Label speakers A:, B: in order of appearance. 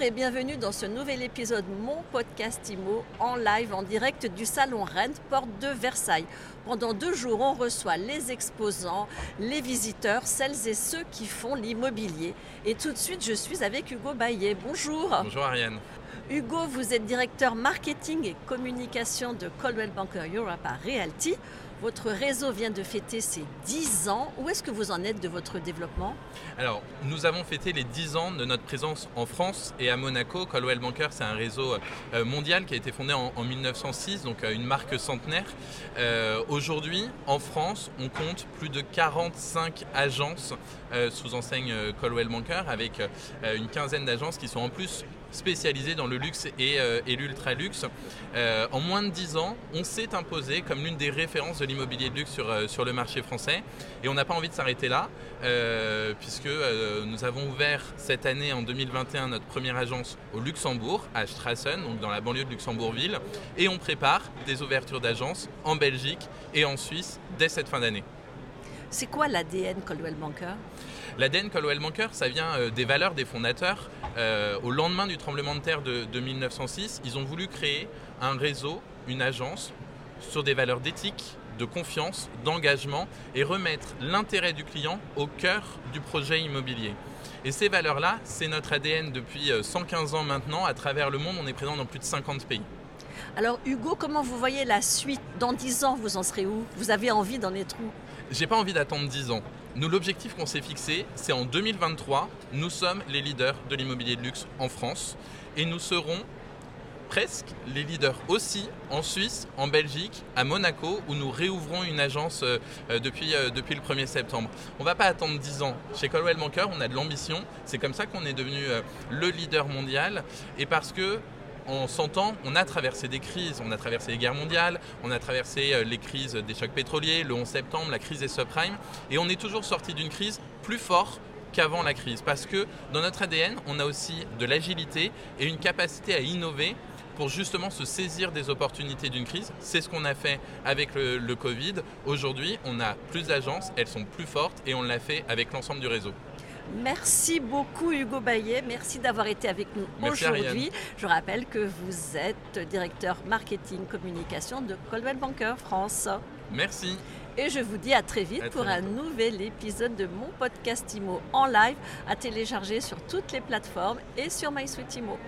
A: et bienvenue dans ce nouvel épisode Mon Podcast Imo en live en direct du salon Rennes, porte de Versailles. Pendant deux jours, on reçoit les exposants, les visiteurs, celles et ceux qui font l'immobilier. Et tout de suite, je suis avec Hugo Baillet. Bonjour.
B: Bonjour Ariane.
A: Hugo, vous êtes directeur marketing et communication de Coldwell Banker Europe à Realty. Votre réseau vient de fêter ses 10 ans. Où est-ce que vous en êtes de votre développement
B: Alors, nous avons fêté les 10 ans de notre présence en France et à Monaco. Coldwell Banker, c'est un réseau euh, mondial qui a été fondé en, 1906, donc euh, une marque centenaire. Euh, aujourd'hui, en France, on compte plus de 45 agences sous enseigne Coldwell Banker, avec une quinzaine d'agences qui sont en plus spécialisées dans le luxe et, et l'ultra luxe. en moins de 10 ans, on s'est imposé comme l'une des références de l'immobilier de luxe sur, euh, sur le marché français. Et on n'a pas envie de s'arrêter là, euh, puisque euh, nous avons ouvert cette année, en 2021, notre première agence au Luxembourg, à Strassen, donc dans la banlieue de Luxembourgville. Et on prépare des ouvertures d'agences en Belgique et en Suisse dès cette fin d'année.
A: C'est quoi l'ADN Coldwell Banker?
B: L'ADN Coldwell Banker, ça vient des valeurs des fondateurs. au lendemain du tremblement de terre de, de 1906, ils ont voulu créer un réseau, une agence sur des valeurs d'éthique, de confiance, d'engagement et remettre l'intérêt du client au cœur du projet immobilier. Et ces valeurs-là, c'est notre ADN depuis 115 euh, ans maintenant. À travers le monde, on est présent dans plus de 50 pays.
A: Alors Hugo, comment vous voyez la suite? Dans 10 ans, vous en serez où? Vous avez envie d'en être où?
B: J'ai pas envie d'attendre 10 ans. Nous, l'objectif qu'on s'est fixé, c'est en 2023, nous sommes les leaders de l'immobilier de luxe en France et nous serons presque les leaders aussi en Suisse, en Belgique, à Monaco, où nous réouvrons une agence euh, euh, depuis, euh, depuis le 1er septembre. On ne va pas attendre 10 ans. Chez Colwell Banker, on a de l'ambition. C'est comme ça qu'on est devenu le leader mondial. Et parce que en 100 ans, on a traversé des crises. On a traversé les guerres mondiales, on a traversé les crises des chocs pétroliers, le 11 septembre, la crise des subprimes. Et on est toujours sorti d'une crise plus fort qu'avant la crise. Parce que dans notre ADN, on a aussi de l'agilité et une capacité à innover pour justement se saisir des opportunités d'une crise. C'est ce qu'on a fait avec le, Covid. Aujourd'hui, on a plus d'agences, elles sont plus fortes et on l'a fait avec l'ensemble du réseau.
A: Merci beaucoup Hugo Baillet, merci d'avoir été avec nous aujourd'hui. Je rappelle que vous êtes directeur marketing communication de Coldwell Banker France.
B: Merci.
A: Et je vous dis à très vite pour un nouvel épisode de mon podcast IMO en live à télécharger sur toutes les plateformes et sur MySuite IMO.